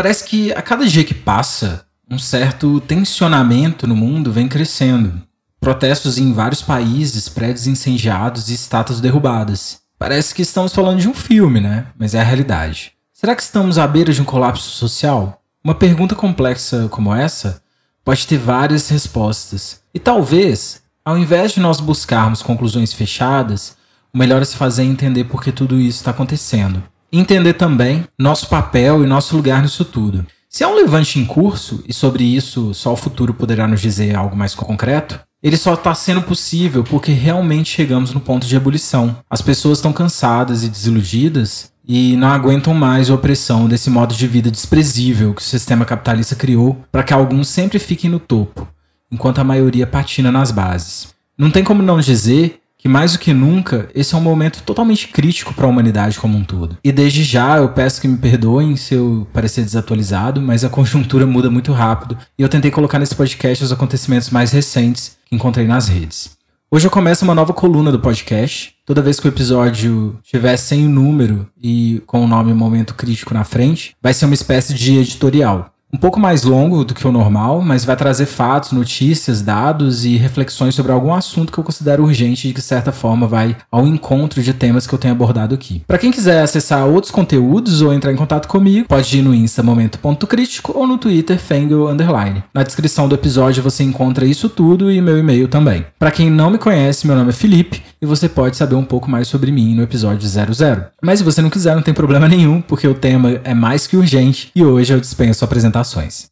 Parece que a cada dia que passa, um certo tensionamento no mundo vem crescendo. Protestos em vários países, prédios incendiados e estátuas derrubadas. Parece que estamos falando de um filme, né? Mas é a realidade. Será que estamos à beira de um colapso social? Uma pergunta complexa como essa pode ter várias respostas. E talvez, ao invés de nós buscarmos conclusões fechadas, o melhor é se fazer entender por que tudo isso está acontecendo. Entender também nosso papel e nosso lugar nisso tudo. Se é um levante em curso, e sobre isso só o futuro poderá nos dizer algo mais concreto, ele só está sendo possível porque realmente chegamos no ponto de ebulição. As pessoas estão cansadas e desiludidas e não aguentam mais a opressão desse modo de vida desprezível que o sistema capitalista criou para que alguns sempre fiquem no topo, enquanto a maioria patina nas bases. Não tem como não dizer que mais do que nunca, esse é um momento totalmente crítico para a humanidade como um todo. E desde já eu peço que me perdoem se eu parecer desatualizado, mas a conjuntura muda muito rápido e eu tentei colocar nesse podcast os acontecimentos mais recentes que encontrei nas redes. Hoje eu começo uma nova coluna do podcast. Toda vez que o episódio estiver sem o número e com o nome Momento Crítico na frente, vai ser uma espécie de editorial um pouco mais longo do que o normal, mas vai trazer fatos, notícias, dados e reflexões sobre algum assunto que eu considero urgente e que, de certa forma, vai ao encontro de temas que eu tenho abordado aqui. Para quem quiser acessar outros conteúdos ou entrar em contato comigo, pode ir no Insta Momento.crítico ou no Twitter Fengel Underline. Na descrição do episódio você encontra isso tudo e meu e-mail também. Para quem não me conhece, meu nome é Felipe e você pode saber um pouco mais sobre mim no episódio 00. Mas se você não quiser, não tem problema nenhum, porque o tema é mais que urgente e hoje eu dispenso a apresentações.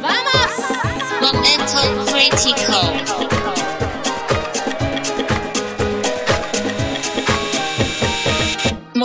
Vamos! Momento Critical.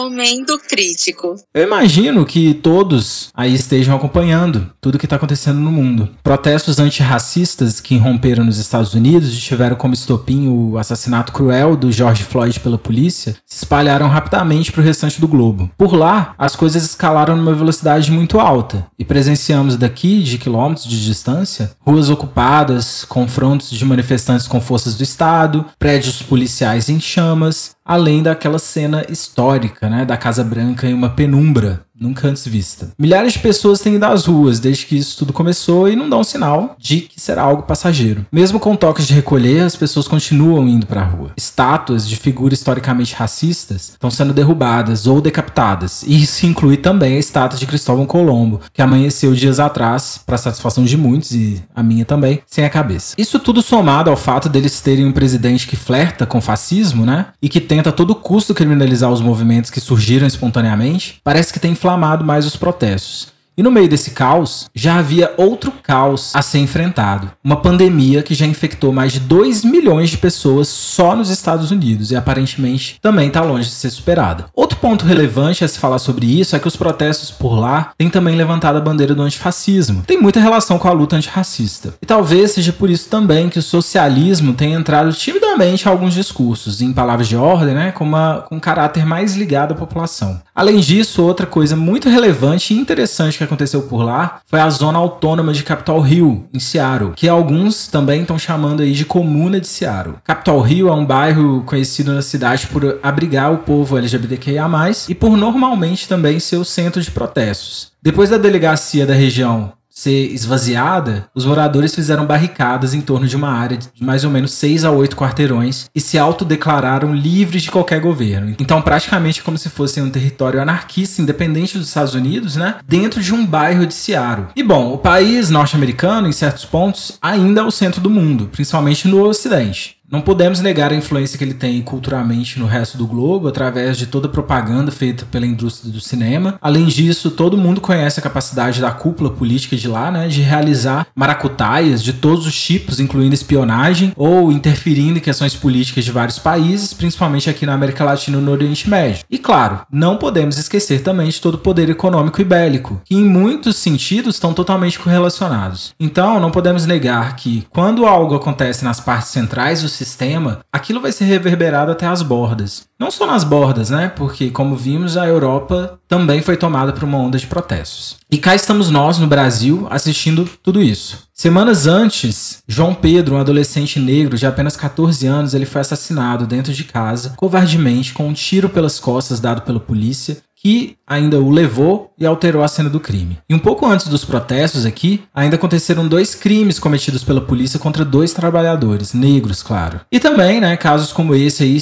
Momento crítico. Eu imagino que todos aí estejam acompanhando tudo que está acontecendo no mundo. Protestos antirracistas que irromperam nos Estados Unidos e tiveram como estopim o assassinato cruel do George Floyd pela polícia se espalharam rapidamente para o restante do globo. Por lá, as coisas escalaram numa velocidade muito alta e presenciamos daqui, de quilômetros de distância, ruas ocupadas, confrontos de manifestantes com forças do Estado, prédios policiais em chamas, além daquela cena histórica, né, da Casa Branca em uma penumbra nunca antes vista. Milhares de pessoas têm ido às ruas desde que isso tudo começou e não dão sinal de que será algo passageiro. Mesmo com toques de recolher, as pessoas continuam indo para a rua. Estátuas de figuras historicamente racistas estão sendo derrubadas ou decapitadas. E isso inclui também a estátua de Cristóvão Colombo, que amanheceu dias atrás, para satisfação de muitos e a minha também, sem a cabeça. Isso tudo somado ao fato deles terem um presidente que flerta com fascismo, né? E que tenta a todo custo criminalizar os movimentos que surgiram espontaneamente, parece que tem inflação inflamado mais os protestos. E no meio desse caos, já havia outro caos a ser enfrentado. Uma pandemia que já infectou mais de 2 milhões de pessoas só nos Estados Unidos e aparentemente também está longe de ser superada. Outro ponto relevante a se falar sobre isso é que os protestos por lá têm também levantado a bandeira do antifascismo. Tem muita relação com a luta antirracista. E talvez seja por isso também que o socialismo tenha entrado timidamente em alguns discursos, em palavras de ordem, né, com, uma, com um caráter mais ligado à população. Além disso, outra coisa muito relevante e interessante que aconteceu por lá foi a zona autônoma de Capitol Hill, em Seattle, que alguns também estão chamando aí de Comuna de Seattle. Capitol Hill é um bairro conhecido na cidade por abrigar o povo LGBTQIA+, e por normalmente também ser o centro de protestos. Depois da delegacia da região ser esvaziada, os moradores fizeram barricadas em torno de uma área de mais ou menos 6 a 8 quarteirões e se autodeclararam livres de qualquer governo. Então, praticamente como se fosse um território anarquista independente dos Estados Unidos, né? Dentro de um bairro de Seattle. E bom, o país norte-americano, em certos pontos, ainda é o centro do mundo, principalmente no ocidente. Não podemos negar a influência que ele tem culturalmente no resto do globo, através de toda a propaganda feita pela indústria do cinema. Além disso, todo mundo conhece a capacidade da cúpula política de lá, né, de realizar maracutaias de todos os tipos, incluindo espionagem ou interferindo em questões políticas de vários países, principalmente aqui na América Latina e no Oriente Médio. E claro, não podemos esquecer também de todo o poder econômico e bélico, que em muitos sentidos estão totalmente correlacionados. Então, não podemos negar que quando algo acontece nas partes centrais do sistema, aquilo vai ser reverberado até as bordas. Não só nas bordas, né? Porque, como vimos, a Europa também foi tomada por uma onda de protestos. E cá estamos nós, no Brasil, assistindo tudo isso. Semanas antes, João Pedro, um adolescente negro de apenas 14 anos, ele foi assassinado dentro de casa, covardemente, com um tiro pelas costas dado pela polícia, que ainda o levou e alterou a cena do crime. E um pouco antes dos protestos aqui, ainda aconteceram dois crimes cometidos pela polícia contra dois trabalhadores, negros, claro. E também, né, casos como esse aí,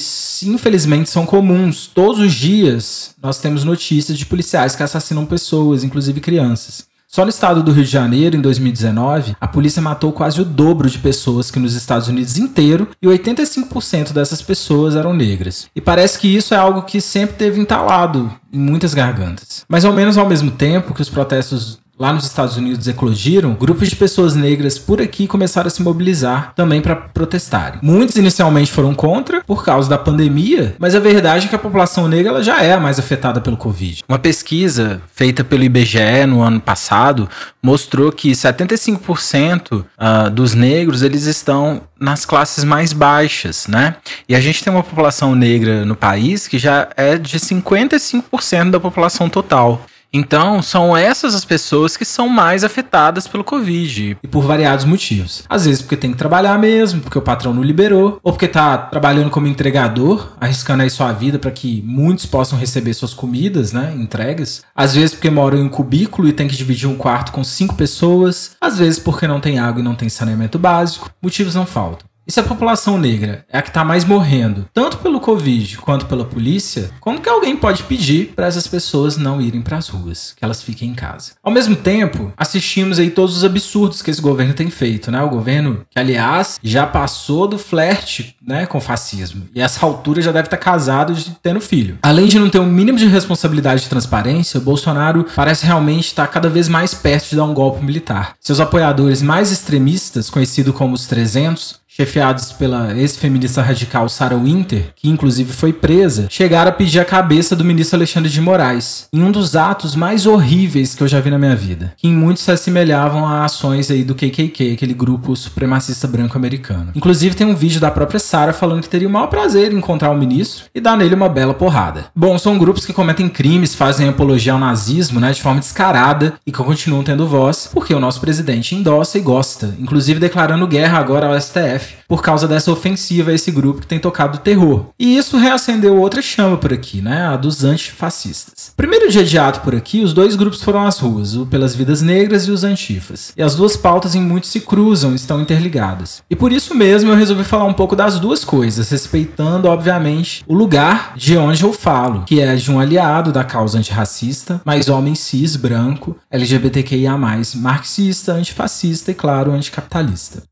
infelizmente, são comuns. Todos os dias nós temos notícias de policiais que assassinam pessoas, inclusive crianças. Só no estado do Rio de Janeiro, em 2019, a polícia matou quase o dobro de pessoas que nos Estados Unidos inteiro e 85% dessas pessoas eram negras. E parece que isso é algo que sempre teve entalado em muitas gargantas. Mas ao menos ao mesmo tempo que os protestos lá nos Estados Unidos eclodiram, grupos de pessoas negras por aqui começaram a se mobilizar também para protestarem. Muitos inicialmente foram contra por causa da pandemia, mas a verdade é que a população negra ela já é a mais afetada pelo Covid. Uma pesquisa feita pelo IBGE no ano passado mostrou que 75% uh, dos negros eles estão nas classes mais baixas, né? E a gente tem uma população negra no país que já é de 55% da população total. Então, são essas as pessoas que são mais afetadas pelo Covid. E por variados motivos. Às vezes porque tem que trabalhar mesmo, porque o patrão não liberou, ou porque tá trabalhando como entregador, arriscando aí sua vida para que muitos possam receber suas comidas, né, entregas. Às vezes porque moram em um cubículo e tem que dividir um quarto com cinco pessoas. Às vezes porque não tem água e não tem saneamento básico. Motivos não faltam. E se a população negra é a que está mais morrendo, tanto pelo Covid quanto pela polícia, como que alguém pode pedir para essas pessoas não irem para as ruas, que elas fiquem em casa? Ao mesmo tempo, assistimos aí todos os absurdos que esse governo tem feito, né? O governo que, aliás, já passou do flerte, né, com fascismo. E essa altura já deve estar tá casado e tendo filho. Além de não ter um mínimo de responsabilidade e transparência, o Bolsonaro parece realmente estar tá cada vez mais perto de dar um golpe militar. Seus apoiadores mais extremistas, conhecido como os 300, chefiados pela ex-feminista radical Sarah Winter, que inclusive foi presa, chegaram a pedir a cabeça do ministro Alexandre de Moraes, em um dos atos mais horríveis que eu já vi na minha vida, que em muitos se assemelhavam a ações aí do KKK, aquele grupo supremacista branco americano. Inclusive tem um vídeo da própria Sarah falando que teria o maior prazer em encontrar o ministro e dar nele uma bela porrada. Bom, são grupos que cometem crimes, fazem apologia ao nazismo, né, de forma descarada e que continuam tendo voz, porque o nosso presidente endossa e gosta, inclusive declarando guerra agora ao STF por causa dessa ofensiva a esse grupo que tem tocado terror. E isso reacendeu outra chama por aqui, né? A dos antifascistas. Primeiro dia de ato por aqui, os dois grupos foram às ruas, o pelas vidas negras e os antifas. E as duas pautas em muito se cruzam, estão interligadas. E por isso mesmo eu resolvi falar um pouco das duas coisas, respeitando, obviamente, o lugar de onde eu falo, que é de um aliado da causa antirracista, mas homem cis, branco, LGBTQIA+, marxista, antifascista e, claro, anticapitalista.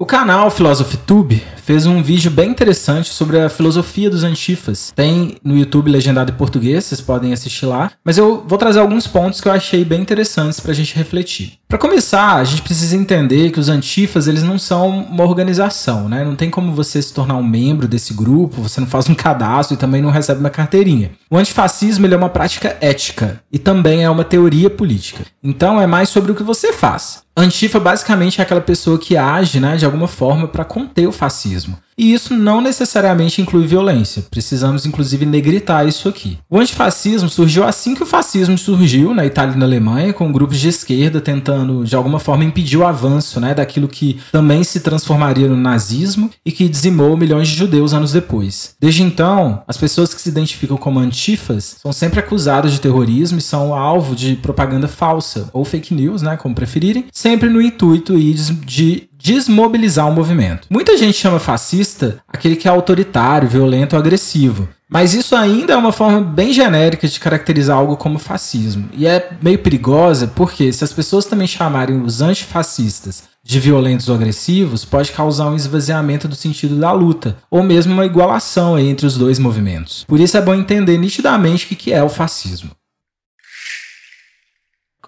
O canal PhilosophyTube fez um vídeo bem interessante sobre a filosofia dos antifas. Tem no YouTube legendado em português, vocês podem assistir lá. Mas eu vou trazer alguns pontos que eu achei bem interessantes para a gente refletir. Para começar, a gente precisa entender que os antifas eles não são uma organização, né? Não tem como você se tornar um membro desse grupo, você não faz um cadastro e também não recebe uma carteirinha. O antifascismo é uma prática ética e também é uma teoria política. Então é mais sobre o que você faz. Antifa basicamente é aquela pessoa que age, né, de alguma forma para conter o fascismo. E isso não necessariamente inclui violência. Precisamos, inclusive, negritar isso aqui. O antifascismo surgiu assim que o fascismo surgiu na Itália e na Alemanha, com grupos de esquerda tentando, de alguma forma, impedir o avanço né, daquilo que também se transformaria no nazismo e que dizimou milhões de judeus anos depois. Desde então, as pessoas que se identificam como antifas são sempre acusadas de terrorismo e são alvo de propaganda falsa, ou fake news, né, como preferirem, sempre no intuito de desmobilizar o movimento. Muita gente chama fascista aquele que é autoritário, violento ou agressivo. Mas isso ainda é uma forma bem genérica de caracterizar algo como fascismo. E é meio perigosa porque, se as pessoas também chamarem os antifascistas de violentos ou agressivos, pode causar um esvaziamento do sentido da luta, ou mesmo uma igualação entre os dois movimentos. Por isso é bom entender nitidamente o que é o fascismo.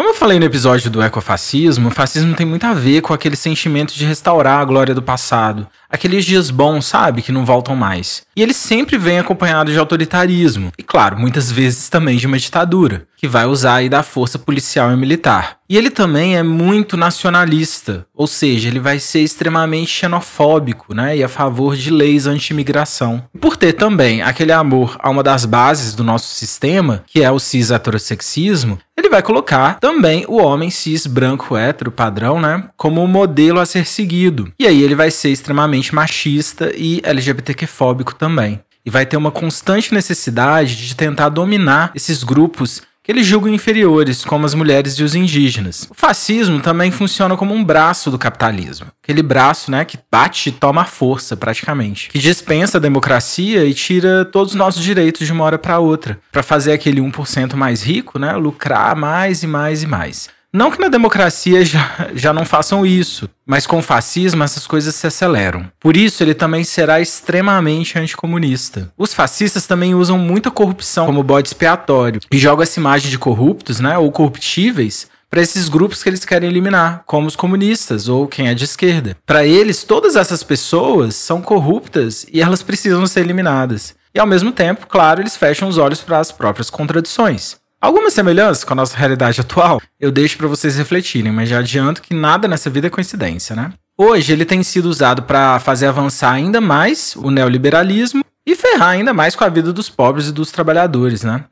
Como eu falei no episódio do ecofascismo, o fascismo tem muito a ver com aquele sentimento de restaurar a glória do passado, aqueles dias bons, sabe, que não voltam mais. E ele sempre vem acompanhado de autoritarismo, e claro, muitas vezes também de uma ditadura, que vai usar aí da força policial e militar. E ele também é muito nacionalista, ou seja, ele vai ser extremamente xenofóbico, né, e a favor de leis anti-imigração. Por ter também aquele amor a uma das bases do nosso sistema, que é o cis-heterossexismo, ele vai colocar também o homem cis branco hétero padrão, né, como modelo a ser seguido. E aí ele vai ser extremamente machista e LGBTQ-fóbico também. E vai ter uma constante necessidade de tentar dominar esses grupos que eles julgam inferiores, como as mulheres e os indígenas. O fascismo também funciona como um braço do capitalismo. Aquele braço, né, que bate e toma força, praticamente. Que dispensa a democracia e tira todos os nossos direitos de uma hora para outra. para fazer aquele 1% mais rico, né, lucrar mais e mais e mais. Não que na democracia já, já não façam isso, mas com o fascismo essas coisas se aceleram. Por isso, ele também será extremamente anticomunista. Os fascistas também usam muita corrupção como bode expiatório e jogam essa imagem de corruptos, né, ou corruptíveis, para esses grupos que eles querem eliminar, como os comunistas ou quem é de esquerda. Para eles, todas essas pessoas são corruptas e elas precisam ser eliminadas. E ao mesmo tempo, claro, eles fecham os olhos para as próprias contradições. Algumas semelhanças com a nossa realidade atual eu deixo para vocês refletirem, mas já adianto que nada nessa vida é coincidência, né? Hoje ele tem sido usado para fazer avançar ainda mais o neoliberalismo e ferrar ainda mais com a vida dos pobres e dos trabalhadores, né?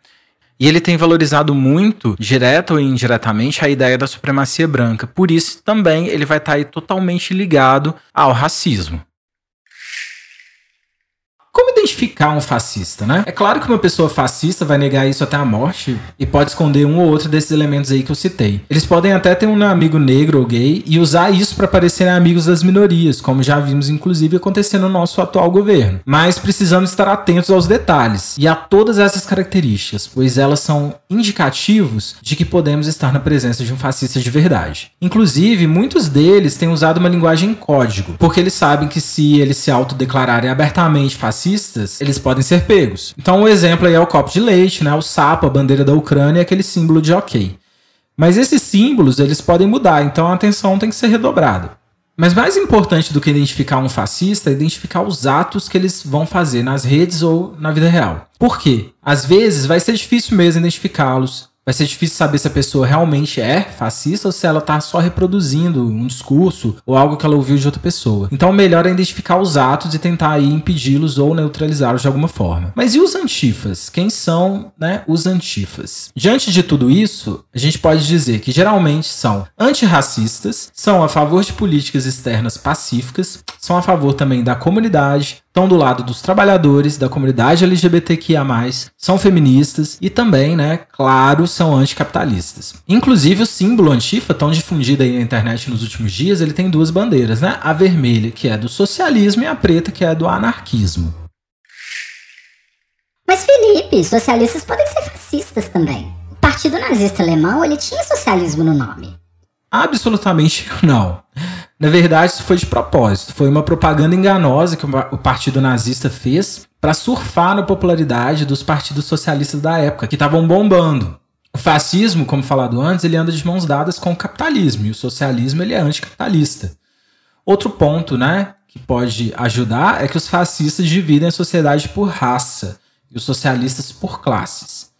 E ele tem valorizado muito, direta ou indiretamente, a ideia da supremacia branca. Por isso, também ele vai estar tá aí totalmente ligado ao racismo. Identificar um fascista, né? É claro que uma pessoa fascista vai negar isso até a morte e pode esconder um ou outro desses elementos aí que eu citei. Eles podem até ter um amigo negro ou gay e usar isso para parecerem amigos das minorias, como já vimos inclusive acontecer no nosso atual governo. Mas precisamos estar atentos aos detalhes e a todas essas características, pois elas são indicativos de que podemos estar na presença de um fascista de verdade. Inclusive, muitos deles têm usado uma linguagem em código, porque eles sabem que se eles se autodeclararem abertamente fascistas, fascistas, eles podem ser pegos. Então, um exemplo aí é o copo de leite, né? O sapo, a bandeira da Ucrânia, aquele símbolo de ok. Mas esses símbolos, eles podem mudar, então a atenção tem que ser redobrada. Mas mais importante do que identificar um fascista é identificar os atos que eles vão fazer nas redes ou na vida real. Por quê? Às vezes vai ser difícil mesmo identificá-los, vai ser difícil saber se a pessoa realmente é fascista ou se ela está só reproduzindo um discurso ou algo que ela ouviu de outra pessoa. Então, melhor é identificar os atos e tentar impedi-los ou neutralizá-los de alguma forma. Mas e os antifas? Quem são, né, os antifas? Diante de tudo isso, a gente pode dizer que geralmente são antirracistas, são a favor de políticas externas pacíficas, são a favor também da comunidade, estão do lado dos trabalhadores, da comunidade LGBTQIA+, são feministas e também, né, claro, são anticapitalistas. Inclusive, o símbolo antifa, tão difundido aí na internet nos últimos dias, ele tem duas bandeiras, né? A vermelha, que é do socialismo, e a preta, que é do anarquismo. Mas, Felipe, socialistas podem ser fascistas também. O Partido Nazista Alemão, ele tinha socialismo no nome. Absolutamente não. Na verdade, isso foi de propósito. Foi uma propaganda enganosa que o Partido Nazista fez para surfar na popularidade dos partidos socialistas da época, que estavam bombando. O fascismo, como falado antes, ele anda de mãos dadas com o capitalismo, e o socialismo ele é anticapitalista. Outro ponto, né, que pode ajudar é que os fascistas dividem a sociedade por raça e os socialistas por classes.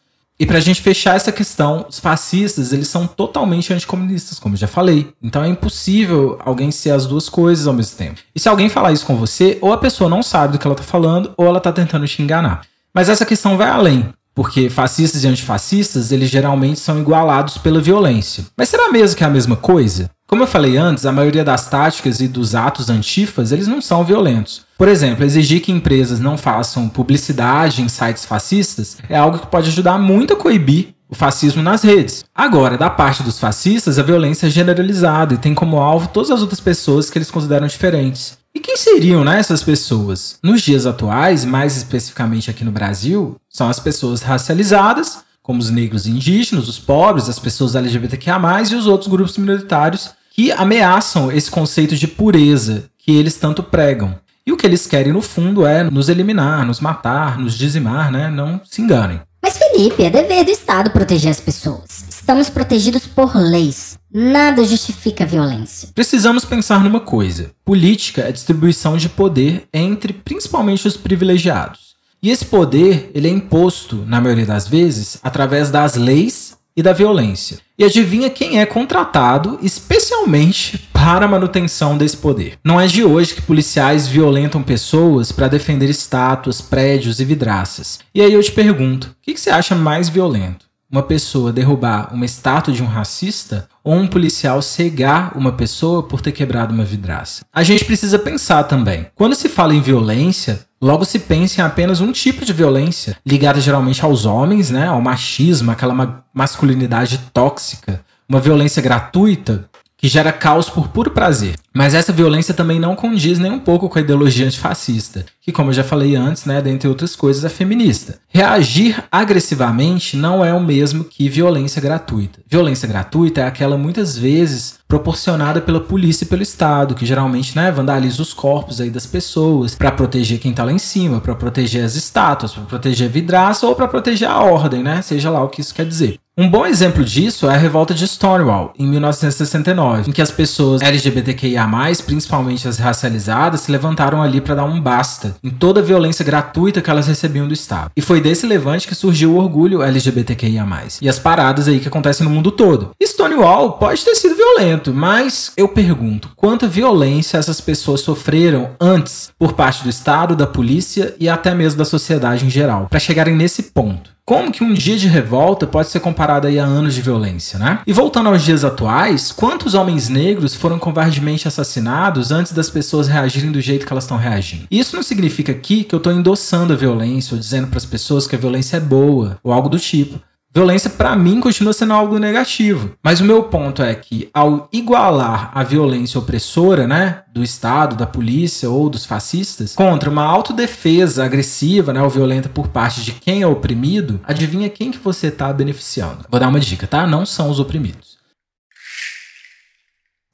E pra gente fechar essa questão, os fascistas, eles são totalmente anticomunistas, como eu já falei. Então é impossível alguém ser as duas coisas ao mesmo tempo. E se alguém falar isso com você, ou a pessoa não sabe do que ela tá falando, ou ela tá tentando te enganar. Mas essa questão vai além, porque fascistas e antifascistas, eles geralmente são igualados pela violência. Mas será mesmo que é a mesma coisa? Como eu falei antes, a maioria das táticas e dos atos antifas, eles não são violentos. Por exemplo, exigir que empresas não façam publicidade em sites fascistas é algo que pode ajudar muito a coibir o fascismo nas redes. Agora, da parte dos fascistas, a violência é generalizada e tem como alvo todas as outras pessoas que eles consideram diferentes. E quem seriam né, essas pessoas? Nos dias atuais, mais especificamente aqui no Brasil, são as pessoas racializadas, como os negros e indígenas, os pobres, as pessoas LGBTQIA, e os outros grupos minoritários que ameaçam esse conceito de pureza que eles tanto pregam. E o que eles querem, no fundo, é nos eliminar, nos matar, nos dizimar, né? Não se enganem. Mas, Felipe, é dever do Estado proteger as pessoas Estamos protegidos por leis. Nada justifica a violência. Precisamos pensar numa coisa: política é distribuição de poder entre principalmente os privilegiados. E esse poder, ele é imposto, na maioria das vezes, através das leis e da violência. E adivinha quem é contratado especialmente para a manutenção desse poder? Não é de hoje que policiais violentam pessoas para defender estátuas, prédios e vidraças. E aí eu te pergunto: o que você acha mais violento? Uma pessoa derrubar uma estátua de um racista ou um policial cegar uma pessoa por ter quebrado uma vidraça? A gente precisa pensar também. Quando se fala em violência, Logo se pensa em apenas um tipo de violência, ligada geralmente aos homens, né, ao machismo, aquela ma masculinidade tóxica, uma violência gratuita que gera caos por puro prazer. Mas essa violência também não condiz nem um pouco com a ideologia antifascista, que, como eu já falei antes, né, dentre outras coisas, é feminista. Reagir agressivamente não é o mesmo que violência gratuita. Violência gratuita é aquela muitas vezes proporcionada pela polícia e pelo Estado, que geralmente né, vandaliza os corpos aí das pessoas para proteger quem tá lá em cima, para proteger as estátuas, para proteger vidraça ou para proteger a ordem, né? Seja lá o que isso quer dizer. Um bom exemplo disso é a revolta de Stonewall, em 1969, em que as pessoas LGBTQIA, principalmente as racializadas, se levantaram ali para dar um basta em toda a violência gratuita que elas recebiam do Estado. E foi desse levante que surgiu o orgulho LGBTQIA, e as paradas aí que acontecem no mundo todo. Stonewall pode ter sido violento, mas eu pergunto: quanta violência essas pessoas sofreram antes por parte do Estado, da polícia e até mesmo da sociedade em geral, para chegarem nesse ponto? Como que um dia de revolta pode ser comparado aí a anos de violência, né? E voltando aos dias atuais, quantos homens negros foram covardemente assassinados antes das pessoas reagirem do jeito que elas estão reagindo? Isso não significa aqui que eu estou endossando a violência ou dizendo para as pessoas que a violência é boa ou algo do tipo. Violência, para mim, continua sendo algo negativo. Mas o meu ponto é que, ao igualar a violência opressora, né, do Estado, da polícia ou dos fascistas, contra uma autodefesa agressiva, né, ou violenta por parte de quem é oprimido, adivinha quem que você está beneficiando? Vou dar uma dica, tá? Não são os oprimidos.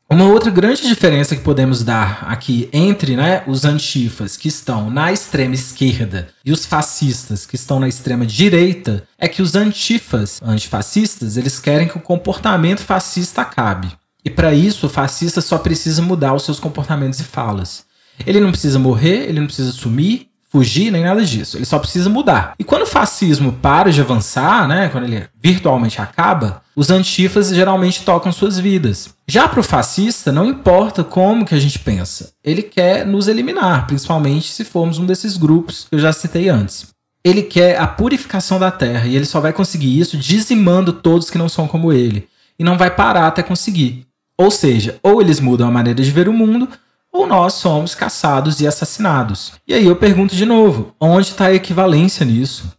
Uma outra grande diferença que podemos dar aqui entre né, os antifas que estão na extrema esquerda e os fascistas que estão na extrema direita é que os antifas, antifascistas, eles querem que o comportamento fascista acabe. E para isso, o fascista só precisa mudar os seus comportamentos e falas. Ele não precisa morrer, ele não precisa sumir, fugir nem nada disso. Ele só precisa mudar. E quando o fascismo para de avançar, né, quando ele virtualmente acaba, os antifas geralmente tocam suas vidas. Já para o fascista, não importa como que a gente pensa. Ele quer nos eliminar, principalmente se formos um desses grupos que eu já citei antes. Ele quer a purificação da terra e ele só vai conseguir isso dizimando todos que não são como ele. E não vai parar até conseguir. Ou seja, ou eles mudam a maneira de ver o mundo, ou nós somos caçados e assassinados. E aí eu pergunto de novo: onde está a equivalência nisso?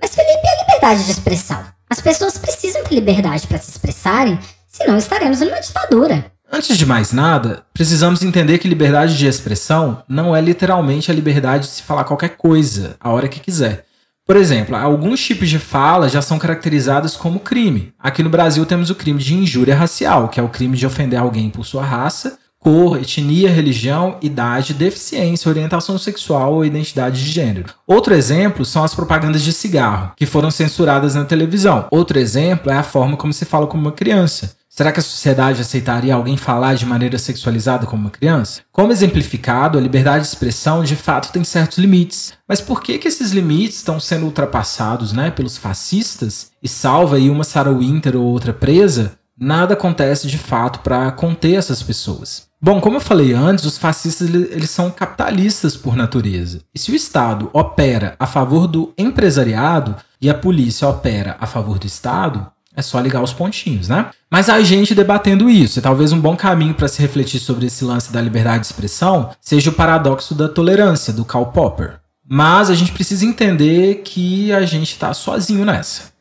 Mas, Felipe, é a liberdade de expressão. As pessoas precisam ter liberdade para se expressarem, senão estaremos numa ditadura. Antes de mais nada, precisamos entender que liberdade de expressão não é literalmente a liberdade de se falar qualquer coisa, a hora que quiser. Por exemplo, alguns tipos de fala já são caracterizados como crime. Aqui no Brasil temos o crime de injúria racial, que é o crime de ofender alguém por sua raça, cor, etnia, religião, idade, deficiência, orientação sexual ou identidade de gênero. Outro exemplo são as propagandas de cigarro, que foram censuradas na televisão. Outro exemplo é a forma como se fala com uma criança. Será que a sociedade aceitaria alguém falar de maneira sexualizada como uma criança? Como exemplificado, a liberdade de expressão de fato tem certos limites. Mas por que, que esses limites estão sendo ultrapassados né, pelos fascistas? E salva aí uma Sarah Winter ou outra presa? Nada acontece de fato para conter essas pessoas. Bom, como eu falei antes, os fascistas eles são capitalistas por natureza. E se o Estado opera a favor do empresariado e a polícia opera a favor do Estado, é só ligar os pontinhos, né? Mas a gente debatendo isso, e talvez um bom caminho para se refletir sobre esse lance da liberdade de expressão seja o paradoxo da tolerância, do Karl Popper. Mas a gente precisa entender que a gente está sozinho nessa.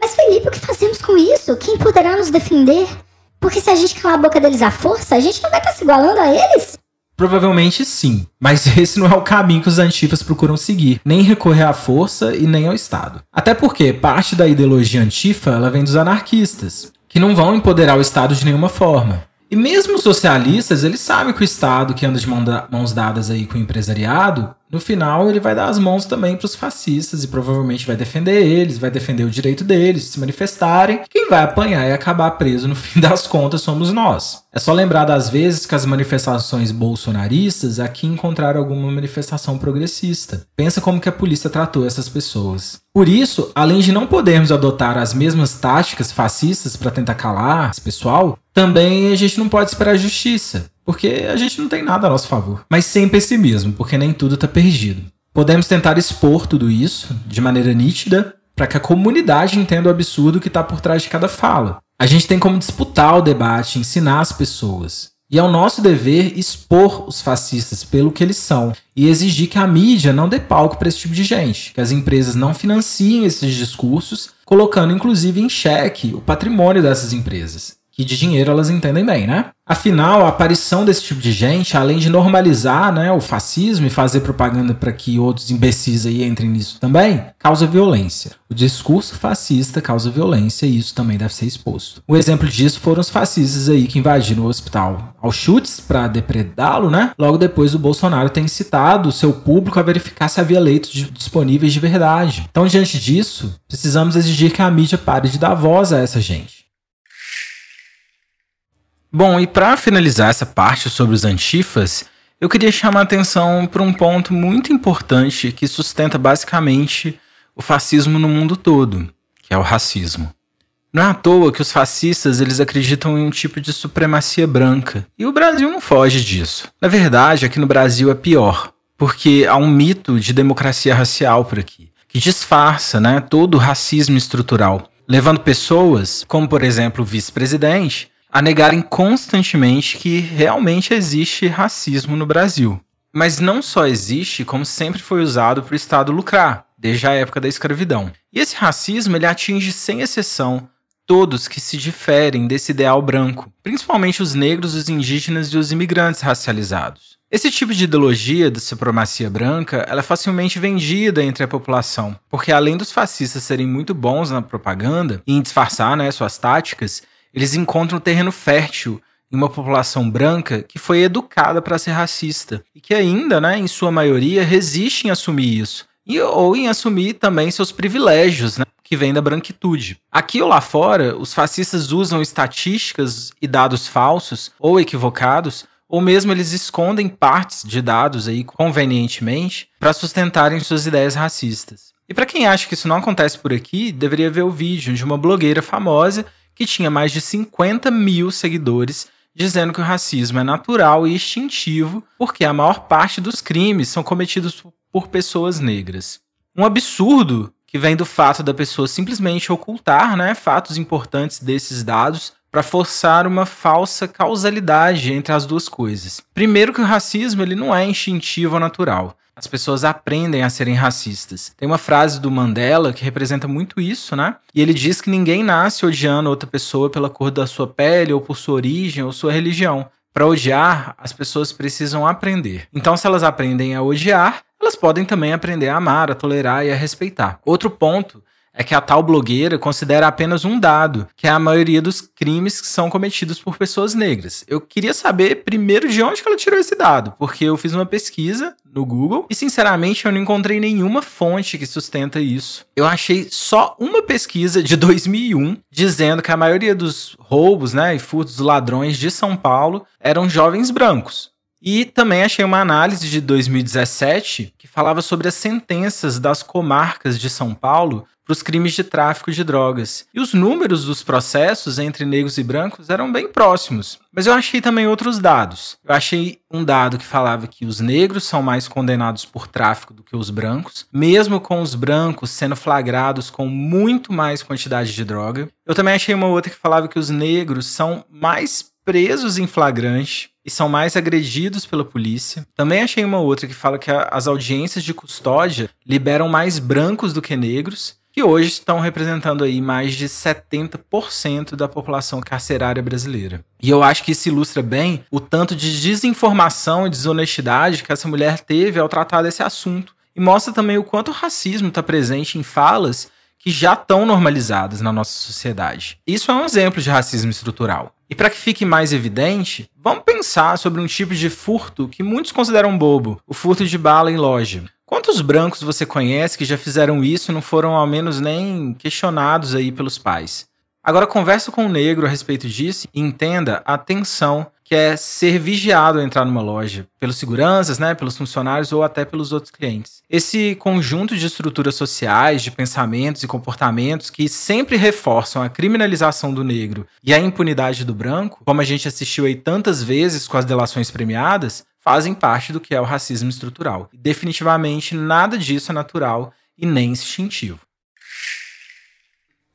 Mas Felipe, o que fazemos com isso? Quem poderá nos defender? Porque se a gente calar a boca deles à força, a gente não vai estar tá se igualando a eles? Provavelmente sim, mas esse não é o caminho que os antifas procuram seguir, nem recorrer à força e nem ao Estado. Até porque parte da ideologia antifa ela vem dos anarquistas, que não vão empoderar o Estado de nenhuma forma. E mesmo os socialistas, eles sabem que o Estado, que anda de mãos dadas aí com o empresariado, no final ele vai dar as mãos também para os fascistas e provavelmente vai defender eles, vai defender o direito deles de se manifestarem. Quem vai apanhar e acabar preso no fim das contas somos nós. É só lembrar das vezes que as manifestações bolsonaristas aqui encontraram alguma manifestação progressista. Pensa como que a polícia tratou essas pessoas. Por isso, além de não podermos adotar as mesmas táticas fascistas para tentar calar esse pessoal, também a gente não pode esperar justiça, porque a gente não tem nada a nosso favor. Mas sem pessimismo, porque nem tudo está perdido. Podemos tentar expor tudo isso de maneira nítida para que a comunidade entenda o absurdo que está por trás de cada fala. A gente tem como disputar o debate, ensinar as pessoas. E é o nosso dever expor os fascistas pelo que eles são e exigir que a mídia não dê palco para esse tipo de gente, que as empresas não financiem esses discursos, colocando inclusive em xeque o patrimônio dessas empresas que de dinheiro elas entendem bem, né? Afinal, a aparição desse tipo de gente, além de normalizar né, o fascismo e fazer propaganda para que outros imbecis aí entrem nisso também, causa violência. O discurso fascista causa violência e isso também deve ser exposto. O exemplo disso foram os fascistas aí que invadiram o hospital Auschwitz para depredá-lo, né? Logo depois o Bolsonaro tem incitado o seu público a verificar se havia leitos disponíveis de verdade. Então, diante disso, precisamos exigir que a mídia pare de dar voz a essa gente. Bom, e para finalizar essa parte sobre os antifas, eu queria chamar a atenção para um ponto muito importante que sustenta basicamente o fascismo no mundo todo, que é o racismo. Não é à toa que os fascistas eles acreditam em um tipo de supremacia branca, e o Brasil não foge disso. Na verdade, aqui no Brasil é pior, porque há um mito de democracia racial por aqui, que disfarça né, todo o racismo estrutural, levando pessoas, como por exemplo o vice-presidente, a negarem constantemente que realmente existe racismo no Brasil. Mas não só existe, como sempre foi usado para o Estado lucrar, desde a época da escravidão. E esse racismo ele atinge sem exceção todos que se diferem desse ideal branco, principalmente os negros, os indígenas e os imigrantes racializados. Esse tipo de ideologia de supremacia branca ela é facilmente vendida entre a população, porque além dos fascistas serem muito bons na propaganda e em disfarçar né, suas táticas, eles encontram terreno fértil em uma população branca que foi educada para ser racista e que ainda, né, em sua maioria, resiste em assumir isso e ou em assumir também seus privilégios, né, que vêm da branquitude. Aqui ou lá fora, os fascistas usam estatísticas e dados falsos ou equivocados ou mesmo eles escondem partes de dados aí convenientemente para sustentarem suas ideias racistas. E para quem acha que isso não acontece por aqui, deveria ver o vídeo de uma blogueira famosa que tinha mais de 50 mil seguidores, dizendo que o racismo é natural e instintivo, porque a maior parte dos crimes são cometidos por pessoas negras. Um absurdo que vem do fato da pessoa simplesmente ocultar né, fatos importantes desses dados para forçar uma falsa causalidade entre as duas coisas. Primeiro que o racismo ele não é instintivo ou natural. As pessoas aprendem a serem racistas. Tem uma frase do Mandela que representa muito isso, né? E ele diz que ninguém nasce odiando outra pessoa pela cor da sua pele ou por sua origem ou sua religião. Para odiar, as pessoas precisam aprender. Então, se elas aprendem a odiar, elas podem também aprender a amar, a tolerar e a respeitar. Outro ponto é que a tal blogueira considera apenas um dado, que é a maioria dos crimes que são cometidos por pessoas negras. Eu queria saber primeiro de onde ela tirou esse dado, porque eu fiz uma pesquisa no Google e sinceramente eu não encontrei nenhuma fonte que sustenta isso. Eu achei só uma pesquisa de 2001 dizendo que a maioria dos roubos, né, e furtos ladrões de São Paulo eram jovens brancos. E também achei uma análise de 2017 que falava sobre as sentenças das comarcas de São Paulo para os crimes de tráfico de drogas. E os números dos processos entre negros e brancos eram bem próximos. Mas eu achei também outros dados. Eu achei um dado que falava que os negros são mais condenados por tráfico do que os brancos, mesmo com os brancos sendo flagrados com muito mais quantidade de droga. Eu também achei uma outra que falava que os negros são mais presos em flagrante e são mais agredidos pela polícia. Também achei uma outra que fala que as audiências de custódia liberam mais brancos do que negros que hoje estão representando aí mais de 70% da população carcerária brasileira. E eu acho que isso ilustra bem o tanto de desinformação e desonestidade que essa mulher teve ao tratar desse assunto. E mostra também o quanto o racismo está presente em falas que já estão normalizadas na nossa sociedade. Isso é um exemplo de racismo estrutural. E para que fique mais evidente, vamos pensar sobre um tipo de furto que muitos consideram bobo, o furto de bala em loja. Quantos brancos você conhece que já fizeram isso e não foram ao menos nem questionados aí pelos pais? Agora converse com um negro a respeito disso e entenda a tensão que é ser vigiado ao entrar numa loja, pelos seguranças, né, pelos funcionários ou até pelos outros clientes. Esse conjunto de estruturas sociais, de pensamentos e comportamentos que sempre reforçam a criminalização do negro e a impunidade do branco, como a gente assistiu aí tantas vezes com as delações premiadas, fazem parte do que é o racismo estrutural. Definitivamente nada disso é natural e nem instintivo.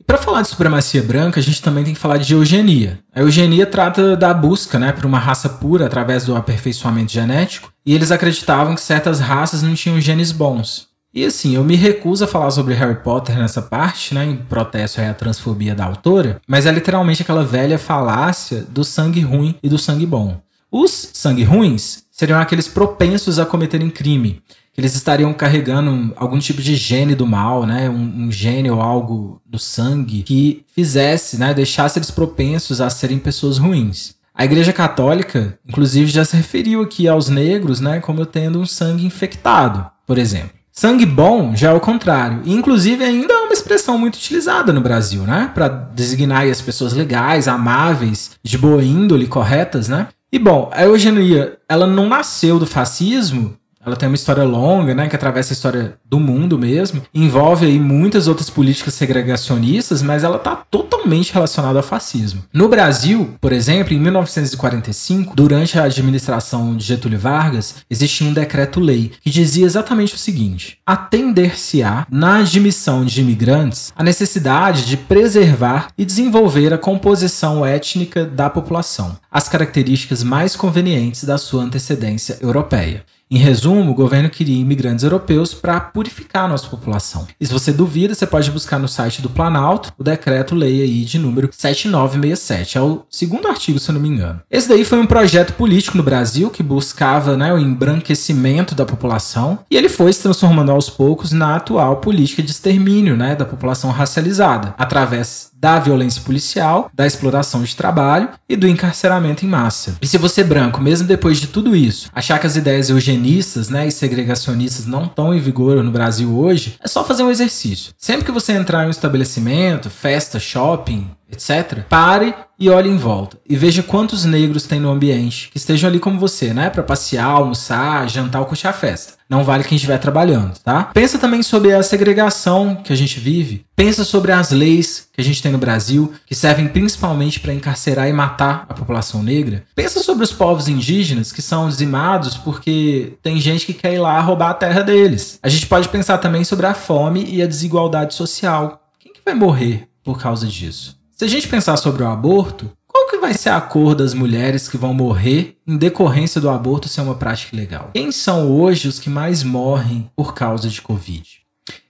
Para falar de supremacia branca, a gente também tem que falar de eugenia. A eugenia trata da busca né, por uma raça pura através do aperfeiçoamento genético, e eles acreditavam que certas raças não tinham genes bons. E assim, eu me recuso a falar sobre Harry Potter nessa parte, né, em protesto à transfobia da autora, mas é literalmente aquela velha falácia do sangue ruim e do sangue bom. Os sangue ruins seriam aqueles propensos a cometerem crime, eles estariam carregando algum tipo de gene do mal, né? Um, um gene ou algo do sangue que fizesse, né? Deixasse eles propensos a serem pessoas ruins. A Igreja Católica, inclusive, já se referiu aqui aos negros, né? Como tendo um sangue infectado, por exemplo. Sangue bom já é o contrário. E, inclusive, ainda é uma expressão muito utilizada no Brasil, né? Para designar as pessoas legais, amáveis, de boa índole, corretas, né? E bom, a eugenia, ela não nasceu do fascismo ela tem uma história longa, né, que atravessa a história do mundo mesmo. Envolve aí muitas outras políticas segregacionistas, mas ela está totalmente relacionada ao fascismo. No Brasil, por exemplo, em 1945, durante a administração de Getúlio Vargas, existia um decreto-lei que dizia exatamente o seguinte: atender-se-á na admissão de imigrantes a necessidade de preservar e desenvolver a composição étnica da população, as características mais convenientes da sua antecedência europeia. Em resumo, o governo queria imigrantes europeus para purificar a nossa população. E se você duvida, você pode buscar no site do Planalto o decreto-lei aí de número 7967. É o segundo artigo, se eu não me engano. Esse daí foi um projeto político no Brasil que buscava né, o embranquecimento da população e ele foi se transformando aos poucos na atual política de extermínio né, da população racializada, através da violência policial, da exploração de trabalho e do encarceramento em massa. E se você branco, mesmo depois de tudo isso, achar que as ideias eugenistas né, e segregacionistas não estão em vigor no Brasil hoje, é só fazer um exercício. Sempre que você entrar em um estabelecimento, festa, shopping, etc., pare e olhe em volta e veja quantos negros tem no ambiente que estejam ali como você, né, para passear, almoçar, jantar ou curtir a festa. Não vale quem estiver trabalhando, tá? Pensa também sobre a segregação que a gente vive. Pensa sobre as leis que a gente tem no Brasil, que servem principalmente para encarcerar e matar a população negra. Pensa sobre os povos indígenas que são dizimados porque tem gente que quer ir lá roubar a terra deles. A gente pode pensar também sobre a fome e a desigualdade social. Quem que vai morrer por causa disso? Se a gente pensar sobre o aborto, qual que vai ser a cor das mulheres que vão morrer em decorrência do aborto ser uma prática ilegal? Quem são hoje os que mais morrem por causa de Covid?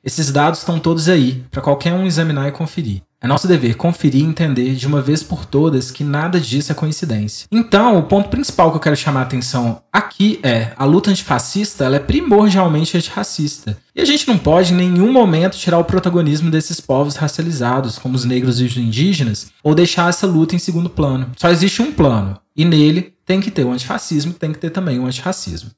Esses dados estão todos aí, para qualquer um examinar e conferir. É nosso dever conferir e entender de uma vez por todas que nada disso é coincidência. Então, o ponto principal que eu quero chamar a atenção aqui é a luta antifascista ela é primordialmente antirracista. E a gente não pode em nenhum momento tirar o protagonismo desses povos racializados, como os negros e os indígenas, ou deixar essa luta em segundo plano. Só existe um plano, e nele tem que ter o antifascismo, tem que ter também o antirracismo.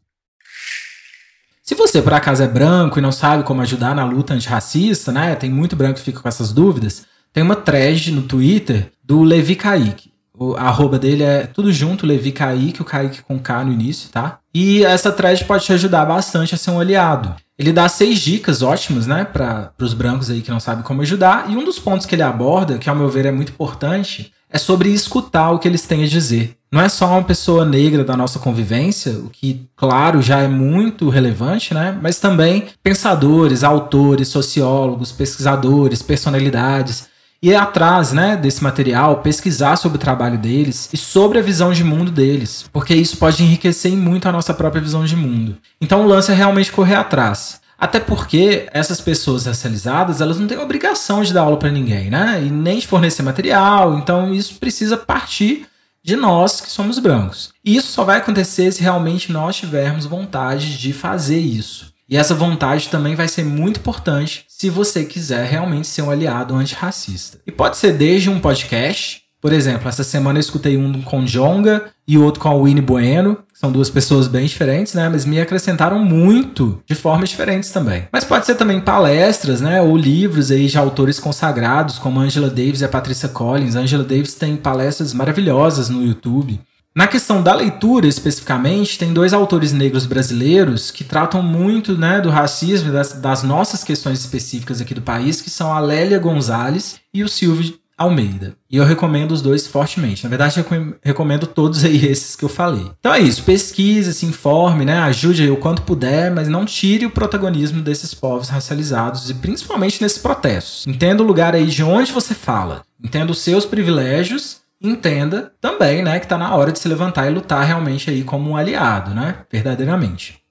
Se você por acaso é branco e não sabe como ajudar na luta antirracista, né? Tem muito branco que fica com essas dúvidas. Tem uma thread no Twitter do Levi Kaique. O arroba dele é tudo junto, Levi Kaique, o Kaique com K no início, tá? E essa thread pode te ajudar bastante a ser um aliado. Ele dá seis dicas ótimas, né, para os brancos aí que não sabem como ajudar. E um dos pontos que ele aborda, que ao meu ver é muito importante, é sobre escutar o que eles têm a dizer. Não é só uma pessoa negra da nossa convivência, o que, claro, já é muito relevante, né? Mas também pensadores, autores, sociólogos, pesquisadores, personalidades ir atrás né, desse material, pesquisar sobre o trabalho deles e sobre a visão de mundo deles, porque isso pode enriquecer muito a nossa própria visão de mundo. Então o lance é realmente correr atrás. Até porque essas pessoas racializadas, elas não têm obrigação de dar aula para ninguém, né? E nem de fornecer material, então isso precisa partir de nós que somos brancos. E isso só vai acontecer se realmente nós tivermos vontade de fazer isso. E essa vontade também vai ser muito importante se você quiser realmente ser um aliado antirracista. E pode ser desde um podcast, Por exemplo, essa semana eu escutei um com Jonga e outro com a Winnie Bueno, são duas pessoas bem diferentes, né? Mas me acrescentaram muito de formas diferentes também. Mas pode ser também palestras, né? Ou livros aí de autores consagrados, como Angela Davis e a Patricia Collins. Angela Davis tem palestras maravilhosas no YouTube. Na questão da leitura, especificamente, tem dois autores negros brasileiros que tratam muito né, do racismo, das, das nossas questões específicas aqui do país, que são a Lélia Gonzalez e o Silvio Almeida. E eu recomendo os dois fortemente. Na verdade, recomendo todos aí esses que eu falei. Então é isso, pesquise, se informe, né? Ajude aí o quanto puder, mas não tire o protagonismo desses povos racializados e principalmente nesses protestos. Entenda o lugar aí de onde você fala. Entenda os seus privilégios entenda também, né, que tá na hora de se levantar e lutar realmente aí como um aliado, né, verdadeiramente.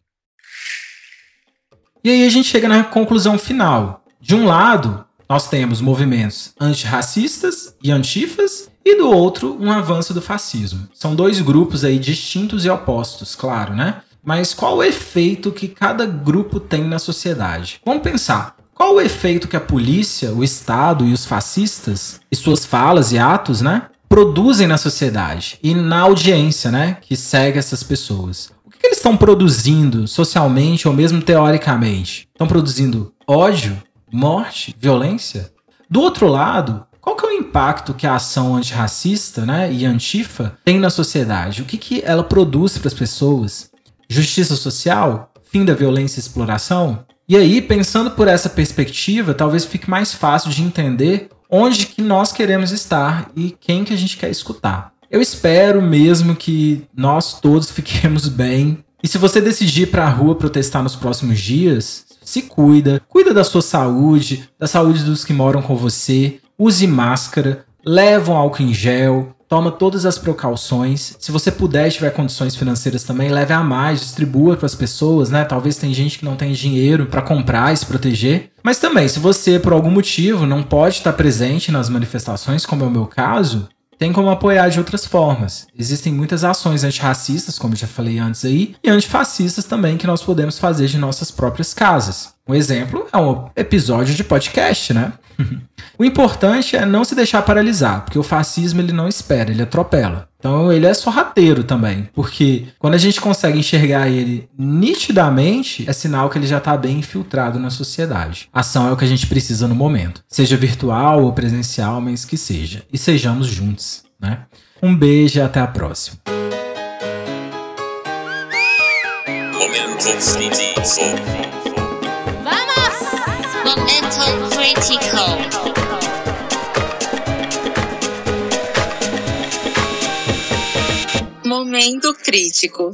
E aí a gente chega na conclusão final. De um lado, nós temos movimentos antirracistas e antifas, e do outro, um avanço do fascismo. São dois grupos aí distintos e opostos, claro, né? Mas qual o efeito que cada grupo tem na sociedade? Vamos pensar. Qual o efeito que a polícia, o Estado e os fascistas, e suas falas e atos, né, produzem na sociedade e na audiência, né, que segue essas pessoas? O que eles estão produzindo socialmente ou mesmo teoricamente? Estão produzindo ódio, morte, violência. Do outro lado, qual que é o impacto que a ação antirracista né, e antifa tem na sociedade? O que, que ela produz para as pessoas? Justiça social? Fim da violência e exploração? E aí, pensando por essa perspectiva, talvez fique mais fácil de entender onde que nós queremos estar e quem que a gente quer escutar. Eu espero mesmo que nós todos fiquemos bem. E se você decidir para a rua protestar nos próximos dias, se cuida, cuida da sua saúde, da saúde dos que moram com você, use máscara, leva um álcool em gel, toma todas as precauções. Se você puder e tiver condições financeiras também, leve a mais, distribua para as pessoas, né? Talvez tem gente que não tem dinheiro para comprar e se proteger. Mas também, se você por algum motivo não pode estar presente nas manifestações, como é o meu caso, tem como apoiar de outras formas. Existem muitas ações antirracistas, como já falei antes aí, e antifascistas também que nós podemos fazer de nossas próprias casas. Um exemplo é um episódio de podcast, né? o importante é não se deixar paralisar, porque o fascismo ele não espera, ele atropela. Então ele é sorrateiro também, porque quando a gente consegue enxergar ele nitidamente, é sinal que ele já está bem infiltrado na sociedade. Ação é o que a gente precisa no momento, seja virtual ou presencial, mas que seja. E sejamos juntos, né? Um beijo e até a próxima. Vamos! Momento critical. Momento crítico.